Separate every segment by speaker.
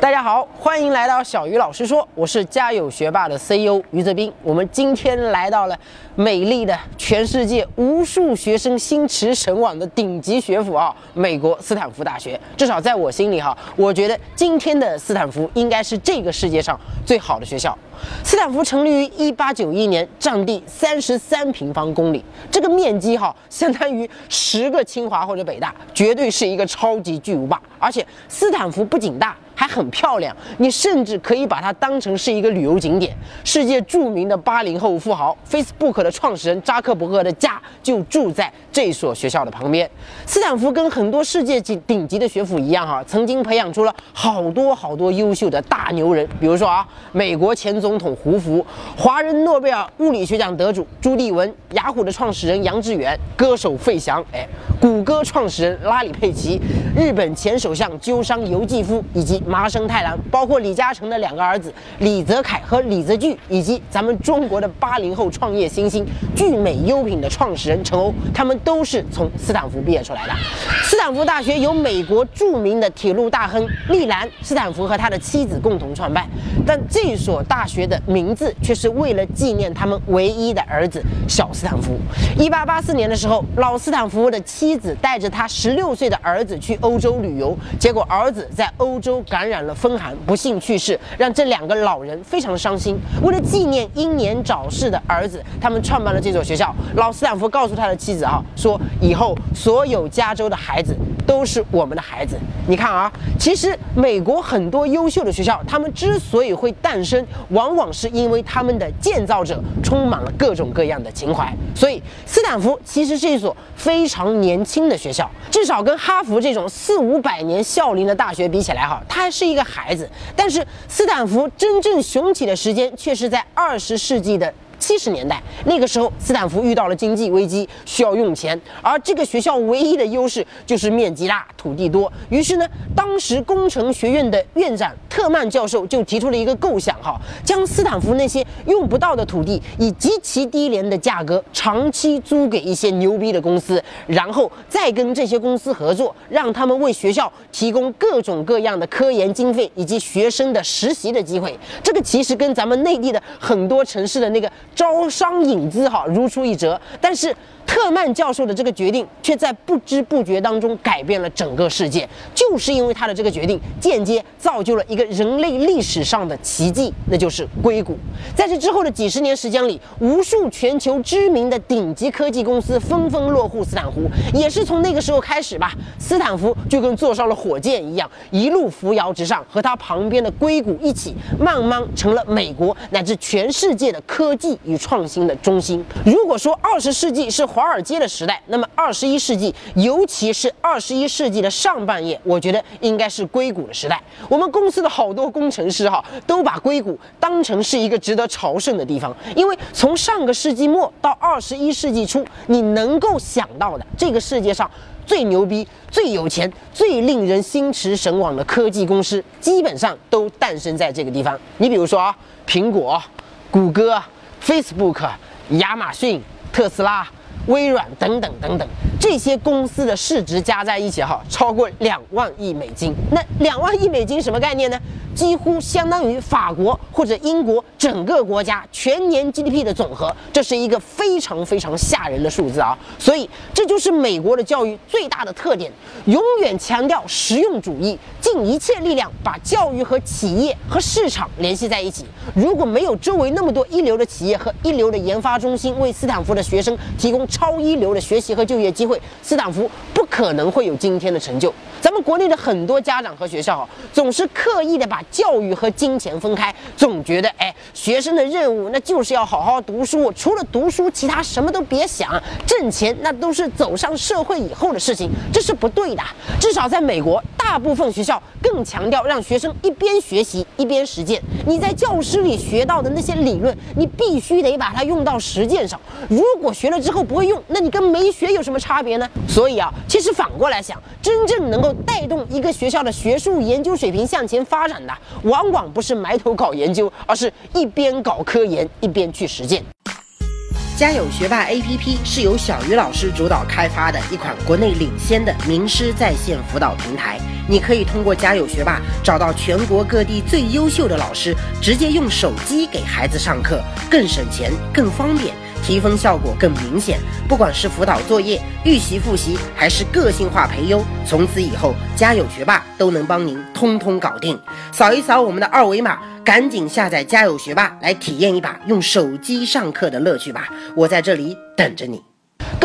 Speaker 1: 大家好，欢迎来到小鱼老师说，我是家有学霸的 CEO 于泽斌。我们今天来到了美丽的全世界无数学生心驰神往的顶级学府啊，美国斯坦福大学。至少在我心里哈，我觉得今天的斯坦福应该是这个世界上最好的学校。斯坦福成立于一八九一年，占地三十三平方公里，这个面积哈，相当于十个清华或者北大，绝对是一个超级巨无霸。而且斯坦福不仅大。还很漂亮，你甚至可以把它当成是一个旅游景点。世界著名的八零后富豪 Facebook 的创始人扎克伯格的家就住在这所学校的旁边。斯坦福跟很多世界级顶级的学府一样，哈，曾经培养出了好多好多优秀的大牛人。比如说啊，美国前总统胡佛，华人诺贝尔物理学奖得主朱棣文，雅虎的创始人杨致远，歌手费翔，哎，谷歌创始人拉里佩奇，日本前首相鸠山由纪夫，以及。麻生太郎，包括李嘉诚的两个儿子李泽楷和李泽钜，以及咱们中国的八零后创业新星聚美优品的创始人陈欧，他们都是从斯坦福毕业出来的。斯坦福大学由美国著名的铁路大亨利兰·斯坦福和他的妻子共同创办，但这所大学的名字却是为了纪念他们唯一的儿子小斯坦福。一八八四年的时候，老斯坦福的妻子带着他十六岁的儿子去欧洲旅游，结果儿子在欧洲感感染了风寒，不幸去世，让这两个老人非常伤心。为了纪念英年早逝的儿子，他们创办了这所学校。老斯坦福告诉他的妻子啊，说以后所有加州的孩子都是我们的孩子。你看啊，其实美国很多优秀的学校，他们之所以会诞生，往往是因为他们的建造者充满了各种各样的情怀。所以，斯坦福其实是一所非常年轻的学校，至少跟哈佛这种四五百年校龄的大学比起来，哈，它。是一个孩子，但是斯坦福真正雄起的时间却是在二十世纪的。七十年代，那个时候斯坦福遇到了经济危机，需要用钱，而这个学校唯一的优势就是面积大、土地多。于是呢，当时工程学院的院长特曼教授就提出了一个构想，哈，将斯坦福那些用不到的土地以极其低廉的价格长期租给一些牛逼的公司，然后再跟这些公司合作，让他们为学校提供各种各样的科研经费以及学生的实习的机会。这个其实跟咱们内地的很多城市的那个。招商引资哈如出一辙，但是。特曼教授的这个决定，却在不知不觉当中改变了整个世界。就是因为他的这个决定，间接造就了一个人类历史上的奇迹，那就是硅谷。在这之后的几十年时间里，无数全球知名的顶级科技公司纷纷落户斯坦福。也是从那个时候开始吧，斯坦福就跟坐上了火箭一样，一路扶摇直上，和他旁边的硅谷一起，慢慢成了美国乃至全世界的科技与创新的中心。如果说二十世纪是华尔街的时代，那么二十一世纪，尤其是二十一世纪的上半叶，我觉得应该是硅谷的时代。我们公司的好多工程师哈，都把硅谷当成是一个值得朝圣的地方，因为从上个世纪末到二十一世纪初，你能够想到的这个世界上最牛逼、最有钱、最令人心驰神往的科技公司，基本上都诞生在这个地方。你比如说啊，苹果、谷歌、Facebook、亚马逊、特斯拉。微软等等等等，这些公司的市值加在一起哈，超过两万亿美金。那两万亿美金什么概念呢？几乎相当于法国或者英国整个国家全年 GDP 的总和，这是一个非常非常吓人的数字啊！所以这就是美国的教育最大的特点，永远强调实用主义，尽一切力量把教育和企业和市场联系在一起。如果没有周围那么多一流的企业和一流的研发中心为斯坦福的学生提供超一流的学习和就业机会，斯坦福不可能会有今天的成就。咱们国内的很多家长和学校啊，总是刻意的把教育和金钱分开，总觉得哎，学生的任务那就是要好好读书，除了读书，其他什么都别想，挣钱那都是走上社会以后的事情，这是不对的。至少在美国。大部分学校更强调让学生一边学习一边实践。你在教室里学到的那些理论，你必须得把它用到实践上。如果学了之后不会用，那你跟没学有什么差别呢？所以啊，其实反过来想，真正能够带动一个学校的学术研究水平向前发展的，往往不是埋头搞研究，而是一边搞科研一边去实践。家有学霸 APP 是由小鱼老师主导开发的一款国内领先的名师在线辅导平台。你可以通过家有学霸找到全国各地最优秀的老师，直接用手机给孩子上课，更省钱、更方便，提分效果更明显。不管是辅导作业、预习复习，还是个性化培优，从此以后家有学霸都能帮您通通搞定。扫一扫我们的二维码。赶紧下载家有学霸来体验一把用手机上课的乐趣吧！我在这里等着你。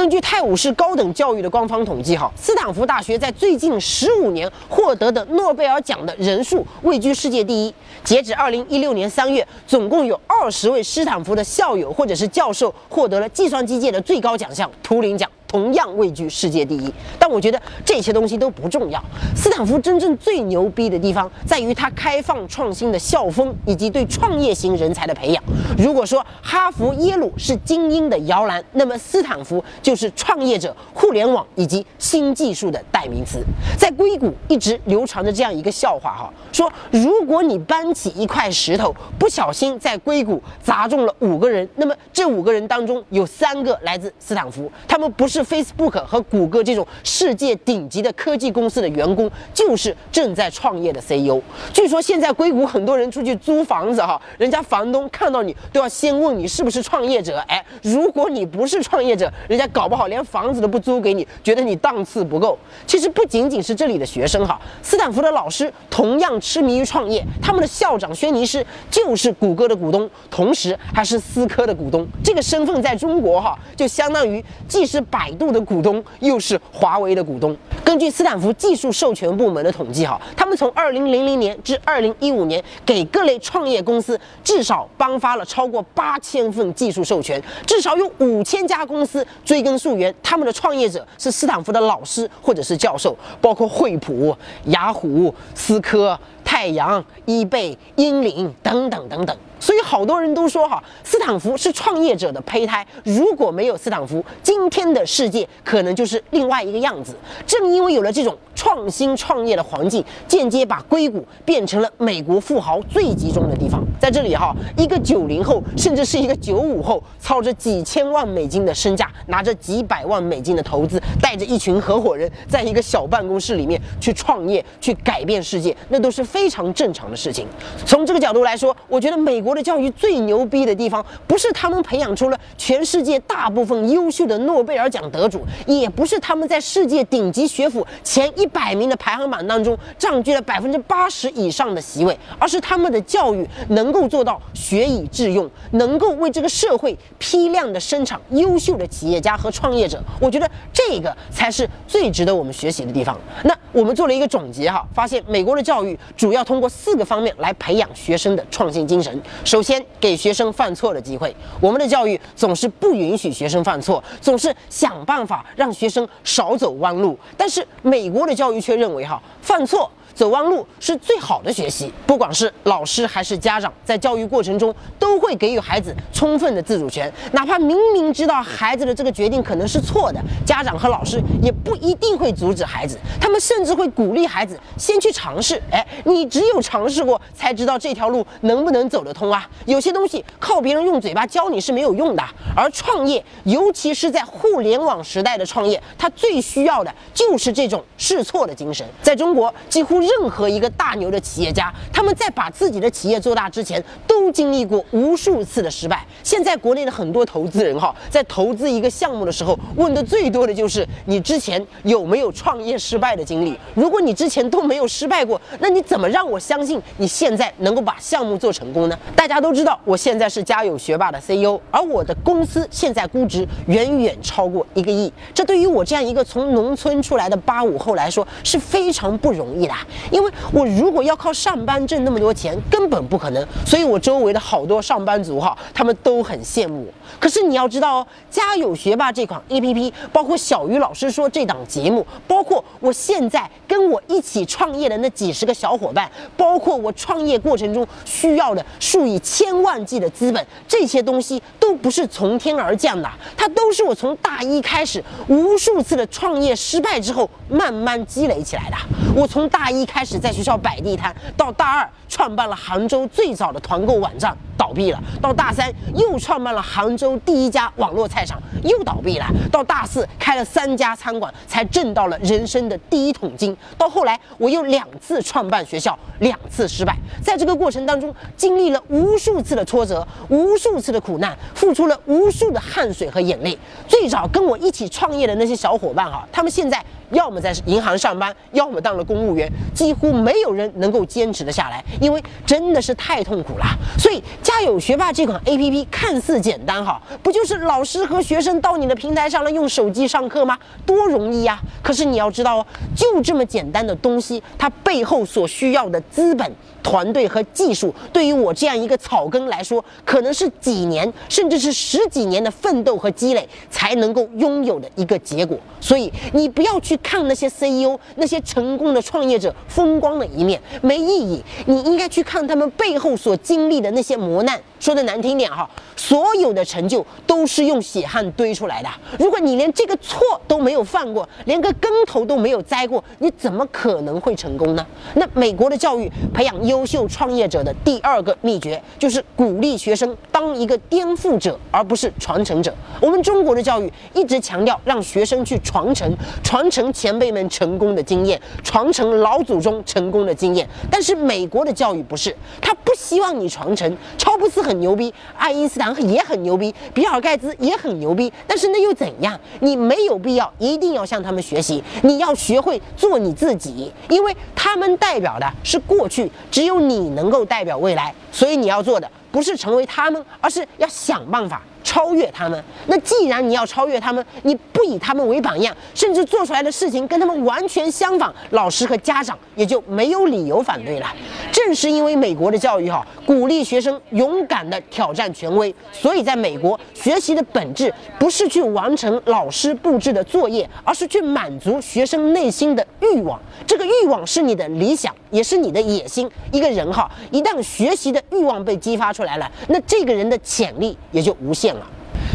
Speaker 1: 根据泰晤士高等教育的官方统计，哈，斯坦福大学在最近十五年获得的诺贝尔奖的人数位居世界第一。截止二零一六年三月，总共有二十位斯坦福的校友或者是教授获得了计算机界的最高奖项图灵奖。同样位居世界第一，但我觉得这些东西都不重要。斯坦福真正最牛逼的地方在于它开放创新的校风以及对创业型人才的培养。如果说哈佛、耶鲁是精英的摇篮，那么斯坦福就是创业者、互联网以及新技术的代名词。在硅谷一直流传着这样一个笑话哈，说如果你搬起一块石头，不小心在硅谷砸中了五个人，那么这五个人当中有三个来自斯坦福，他们不是。Facebook 和谷歌这种世界顶级的科技公司的员工，就是正在创业的 CEO。据说现在硅谷很多人出去租房子哈，人家房东看到你都要先问你是不是创业者。哎，如果你不是创业者，人家搞不好连房子都不租给你，觉得你档次不够。其实不仅仅是这里的学生哈，斯坦福的老师同样痴迷于创业。他们的校长轩尼诗就是谷歌的股东，同时还是思科的股东。这个身份在中国哈，就相当于既是百度的股东，又是华为的股东。根据斯坦福技术授权部门的统计，哈，他们从二零零零年至二零一五年，给各类创业公司至少颁发了超过八千份技术授权，至少有五千家公司追根溯源，他们的创业者是斯坦福的老师或者是教授，包括惠普、雅虎、思科、太阳、易贝、英领等等等等。所以好多人都说哈，斯坦福是创业者的胚胎。如果没有斯坦福，今天的世界可能就是另外一个样子。正因为有了这种创新创业的环境，间接把硅谷变成了美国富豪最集中的地方。在这里哈，一个九零后，甚至是一个九五后，操着几千万美金的身价，拿着几百万美金的投资，带着一群合伙人，在一个小办公室里面去创业，去改变世界，那都是非常正常的事情。从这个角度来说，我觉得美国。的教育最牛逼的地方，不是他们培养出了全世界大部分优秀的诺贝尔奖得主，也不是他们在世界顶级学府前一百名的排行榜当中占据了百分之八十以上的席位，而是他们的教育能够做到学以致用，能够为这个社会批量的生产优秀的企业家和创业者。我觉得这个才是最值得我们学习的地方。那我们做了一个总结哈，发现美国的教育主要通过四个方面来培养学生的创新精神。首先，给学生犯错的机会。我们的教育总是不允许学生犯错，总是想办法让学生少走弯路。但是，美国的教育却认为，哈，犯错。走弯路是最好的学习，不管是老师还是家长，在教育过程中都会给予孩子充分的自主权，哪怕明明知道孩子的这个决定可能是错的，家长和老师也不一定会阻止孩子，他们甚至会鼓励孩子先去尝试。哎，你只有尝试过，才知道这条路能不能走得通啊！有些东西靠别人用嘴巴教你是没有用的，而创业，尤其是在互联网时代的创业，它最需要的就是这种试错的精神。在中国，几乎。任何一个大牛的企业家，他们在把自己的企业做大之前，都经历过无数次的失败。现在国内的很多投资人哈，在投资一个项目的时候，问的最多的就是你之前有没有创业失败的经历。如果你之前都没有失败过，那你怎么让我相信你现在能够把项目做成功呢？大家都知道，我现在是家有学霸的 CEO，而我的公司现在估值远远超过一个亿。这对于我这样一个从农村出来的八五后来说是非常不容易的。因为我如果要靠上班挣那么多钱，根本不可能。所以我周围的好多上班族哈，他们都很羡慕我。可是你要知道哦，家有学霸这款 A P P，包括小鱼老师说这档节目，包括我现在跟我一起创业的那几十个小伙伴，包括我创业过程中需要的数以千万计的资本，这些东西都不是从天而降的，它都是我从大一开始无数次的创业失败之后慢慢积累起来的。我从大一一开始在学校摆地摊，到大二创办了杭州最早的团购网站，倒闭了；到大三又创办了杭州第一家网络菜场，又倒闭了；到大四开了三家餐馆，才挣到了人生的第一桶金。到后来我又两次创办学校，两次失败，在这个过程当中经历了无数次的挫折，无数次的苦难，付出了无数的汗水和眼泪。最早跟我一起创业的那些小伙伴哈，他们现在。要么在银行上班，要么当了公务员，几乎没有人能够坚持得下来，因为真的是太痛苦了。所以，家有学霸这款 APP 看似简单哈，不就是老师和学生到你的平台上来用手机上课吗？多容易呀！可是你要知道哦，就这么简单的东西，它背后所需要的资本。团队和技术对于我这样一个草根来说，可能是几年甚至是十几年的奋斗和积累才能够拥有的一个结果。所以你不要去看那些 CEO、那些成功的创业者风光的一面，没意义。你应该去看他们背后所经历的那些磨难。说的难听点哈，所有的成就都是用血汗堆出来的。如果你连这个错都没有犯过，连个跟头都没有栽过，你怎么可能会成功呢？那美国的教育培养优秀创业者的第二个秘诀，就是鼓励学生当一个颠覆者，而不是传承者。我们中国的教育一直强调让学生去传承，传承前辈们成功的经验，传承老祖宗成功的经验。但是美国的教育不是，他不希望你传承。乔布斯很。牛逼，爱因斯坦也很牛逼，比尔盖茨也很牛逼，但是那又怎样？你没有必要一定要向他们学习，你要学会做你自己，因为他们代表的是过去，只有你能够代表未来，所以你要做的不是成为他们，而是要想办法。超越他们，那既然你要超越他们，你不以他们为榜样，甚至做出来的事情跟他们完全相反，老师和家长也就没有理由反对了。正是因为美国的教育哈，鼓励学生勇敢的挑战权威，所以在美国学习的本质不是去完成老师布置的作业，而是去满足学生内心的欲望。这个欲望是你的理想，也是你的野心。一个人哈，一旦学习的欲望被激发出来了，那这个人的潜力也就无限。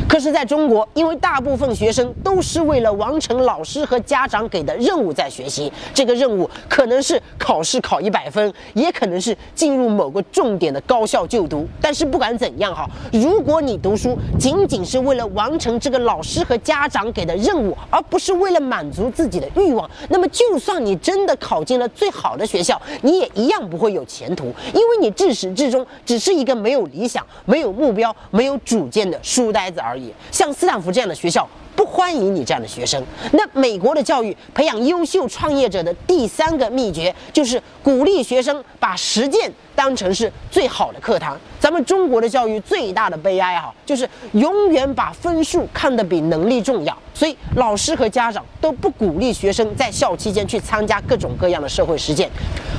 Speaker 1: 可是，在中国，因为大部分学生都是为了完成老师和家长给的任务在学习，这个任务可能是考试考一百分，也可能是进入某个重点的高校就读。但是不管怎样哈，如果你读书仅仅是为了完成这个老师和家长给的任务，而不是为了满足自己的欲望，那么就算你真的考进了最好的学校，你也一样不会有前途，因为你至始至终只是一个没有理想、没有目标、没有主见的书呆子而已。像斯坦福这样的学校不欢迎你这样的学生。那美国的教育培养优秀创业者的第三个秘诀，就是鼓励学生把实践当成是最好的课堂。咱们中国的教育最大的悲哀哈，就是永远把分数看得比能力重要，所以老师和家长都不鼓励学生在校期间去参加各种各样的社会实践。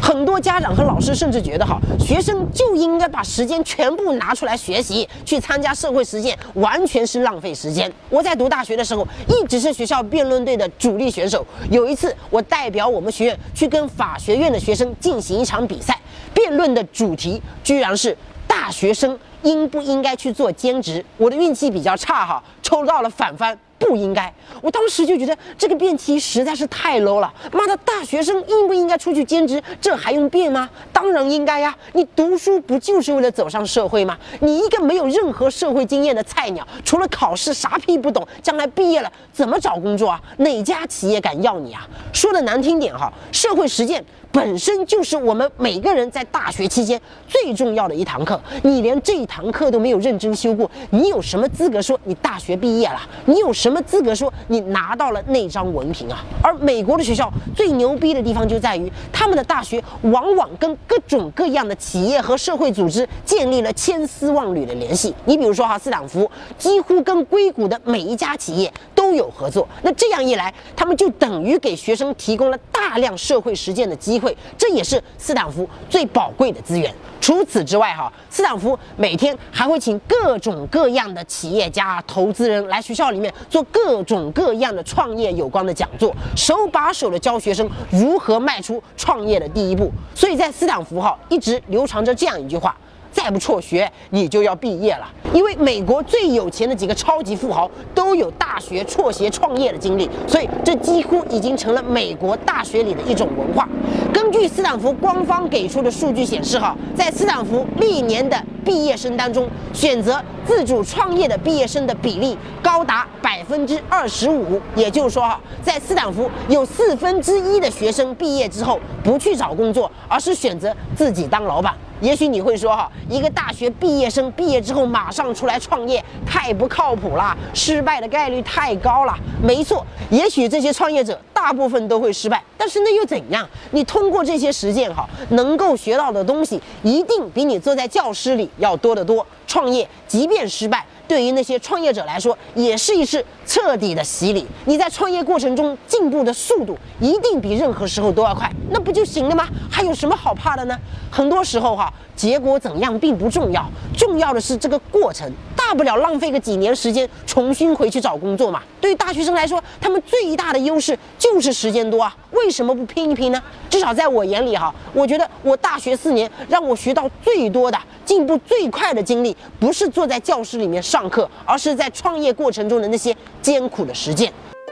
Speaker 1: 很多家长和老师甚至觉得哈，学生就应该把时间全部拿出来学习，去参加社会实践完全是浪费时间。我在读大学的，一直是学校辩论队的主力选手。有一次，我代表我们学院去跟法学院的学生进行一场比赛，辩论的主题居然是。大学生应不应该去做兼职？我的运气比较差哈，抽到了反方。不应该，我当时就觉得这个辩题实在是太 low 了。妈的，大学生应不应该出去兼职？这还用辩吗？当然应该呀！你读书不就是为了走上社会吗？你一个没有任何社会经验的菜鸟，除了考试啥屁不懂，将来毕业了怎么找工作啊？哪家企业敢要你啊？说的难听点哈，社会实践本身就是我们每个人在大学期间最重要的一堂课。你连这堂课都没有认真修过，你有什么资格说你大学毕业了？你有什？么资格说你拿到了那张文凭啊？而美国的学校最牛逼的地方就在于，他们的大学往往跟各种各样的企业和社会组织建立了千丝万缕的联系。你比如说哈，斯坦福几乎跟硅谷的每一家企业都。有合作。那这样一来，他们就等于给学生提供了大量社会实践的机会，这也是斯坦福最宝贵的资源。除此之外，哈，斯坦福每天还会请各种各样的企业家、投资人来学校里面做各种各样的创业有关的讲座，手把手的教学生如何迈出创业的第一步。所以在斯坦福，哈，一直流传着这样一句话。再不辍学，你就要毕业了。因为美国最有钱的几个超级富豪都有大学辍学创业的经历，所以这几乎已经成了美国大学里的一种文化。根据斯坦福官方给出的数据显示，哈，在斯坦福历年的毕业生当中，选择自主创业的毕业生的比例高达百分之二十五。也就是说，哈，在斯坦福有四分之一的学生毕业之后不去找工作，而是选择自己当老板。也许你会说哈，一个大学毕业生毕业之后马上出来创业，太不靠谱了，失败的概率太高了。没错，也许这些创业者大部分都会失败，但是那又怎样？你通过这些实践哈，能够学到的东西一定比你坐在教室里要多得多。创业即便失败。对于那些创业者来说，也是一次彻底的洗礼。你在创业过程中进步的速度一定比任何时候都要快，那不就行了吗？还有什么好怕的呢？很多时候哈，结果怎样并不重要，重要的是这个过程。大不了浪费个几年时间，重新回去找工作嘛。对于大学生来说，他们最大的优势就是时间多啊。为什么不拼一拼呢？至少在我眼里哈，我觉得我大学四年让我学到最多的、进步最快的经历，不是坐在教室里面上课，而是在创业过程中的那些艰苦的实践。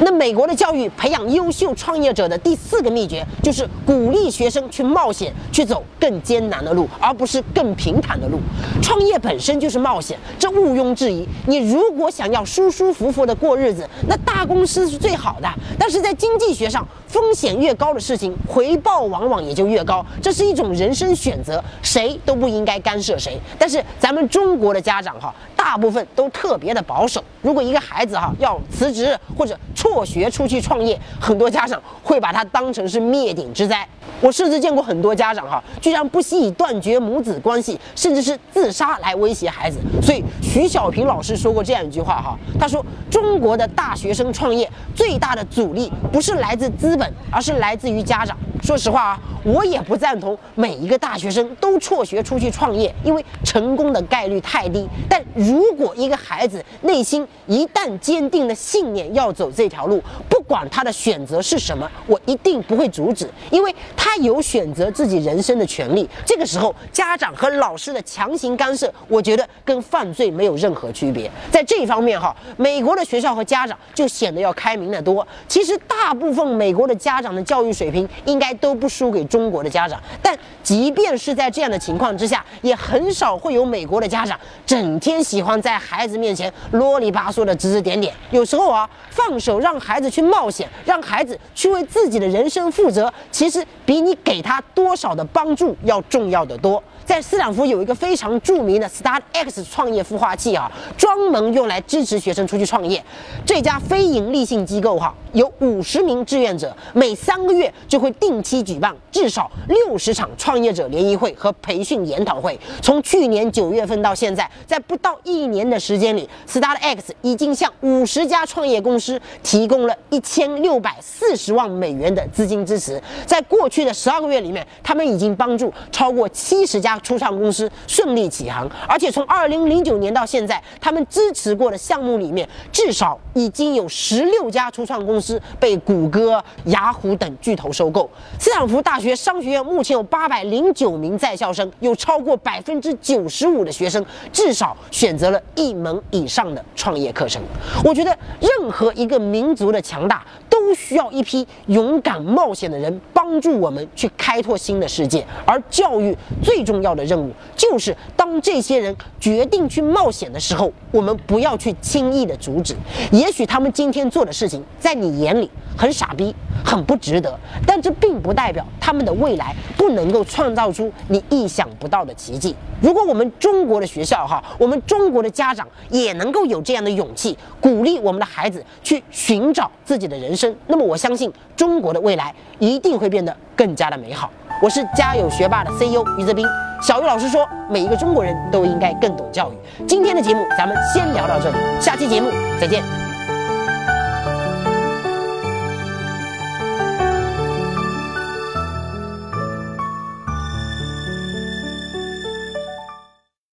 Speaker 1: 那美国的教育培养优秀创业者的第四个秘诀，就是鼓励学生去冒险，去走更艰难的路，而不是更平坦的路。创业本身就是冒险，这毋庸置疑。你如果想要舒舒服服的过日子，那大公司是最好的。但是在经济学上，风险越高的事情，回报往往也就越高。这是一种人生选择，谁都不应该干涉谁。但是咱们中国的家长哈，大部分都特别的保守。如果一个孩子哈要辞职或者辍学出去创业，很多家长会把他当成是灭顶之灾。我甚至见过很多家长哈，居然不惜以断绝母子关系，甚至是自杀来威胁孩子。所以徐小平老师说过这样一句话哈，他说中国的大学生创业最大的阻力不是来自资本，而是来自于家长。说实话啊，我也不赞同每一个大学生都辍学出去创业，因为成功的概率太低。但如如果一个孩子内心一旦坚定了信念要走这条路，不管他的选择是什么，我一定不会阻止，因为他有选择自己人生的权利。这个时候，家长和老师的强行干涉，我觉得跟犯罪没有任何区别。在这一方面哈，美国的学校和家长就显得要开明得多。其实，大部分美国的家长的教育水平应该都不输给中国的家长。但即便是在这样的情况之下，也很少会有美国的家长整天喜喜欢在孩子面前啰里吧嗦的指指点点。有时候啊，放手让孩子去冒险，让孩子去为自己的人生负责，其实比你给他多少的帮助要重要的多。在斯坦福有一个非常著名的 Start X 创业孵化器啊，专门用来支持学生出去创业。这家非盈利性机构哈，有五十名志愿者，每三个月就会定期举办至少六十场创业者联谊会和培训研讨会。从去年九月份到现在，在不到一年的时间里，Start X 已经向五十家创业公司提供了一千六百四十万美元的资金支持。在过去的十二个月里面，他们已经帮助超过七十家。初创公司顺利起航，而且从二零零九年到现在，他们支持过的项目里面，至少已经有十六家初创公司被谷歌、雅虎等巨头收购。斯坦福大学商学院目前有八百零九名在校生，有超过百分之九十五的学生至少选择了一门以上的创业课程。我觉得，任何一个民族的强大。都需要一批勇敢冒险的人帮助我们去开拓新的世界。而教育最重要的任务，就是当这些人决定去冒险的时候，我们不要去轻易的阻止。也许他们今天做的事情，在你眼里很傻逼，很不值得，但这并不代表他们的未来不能够创造出你意想不到的奇迹。如果我们中国的学校哈，我们中国的家长也能够有这样的勇气，鼓励我们的孩子去寻找自己的人生，那么我相信中国的未来一定会变得更加的美好。我是家有学霸的 CEO 于泽斌，小鱼老师说，每一个中国人都应该更懂教育。今天的节目咱们先聊到这里，下期节目再见。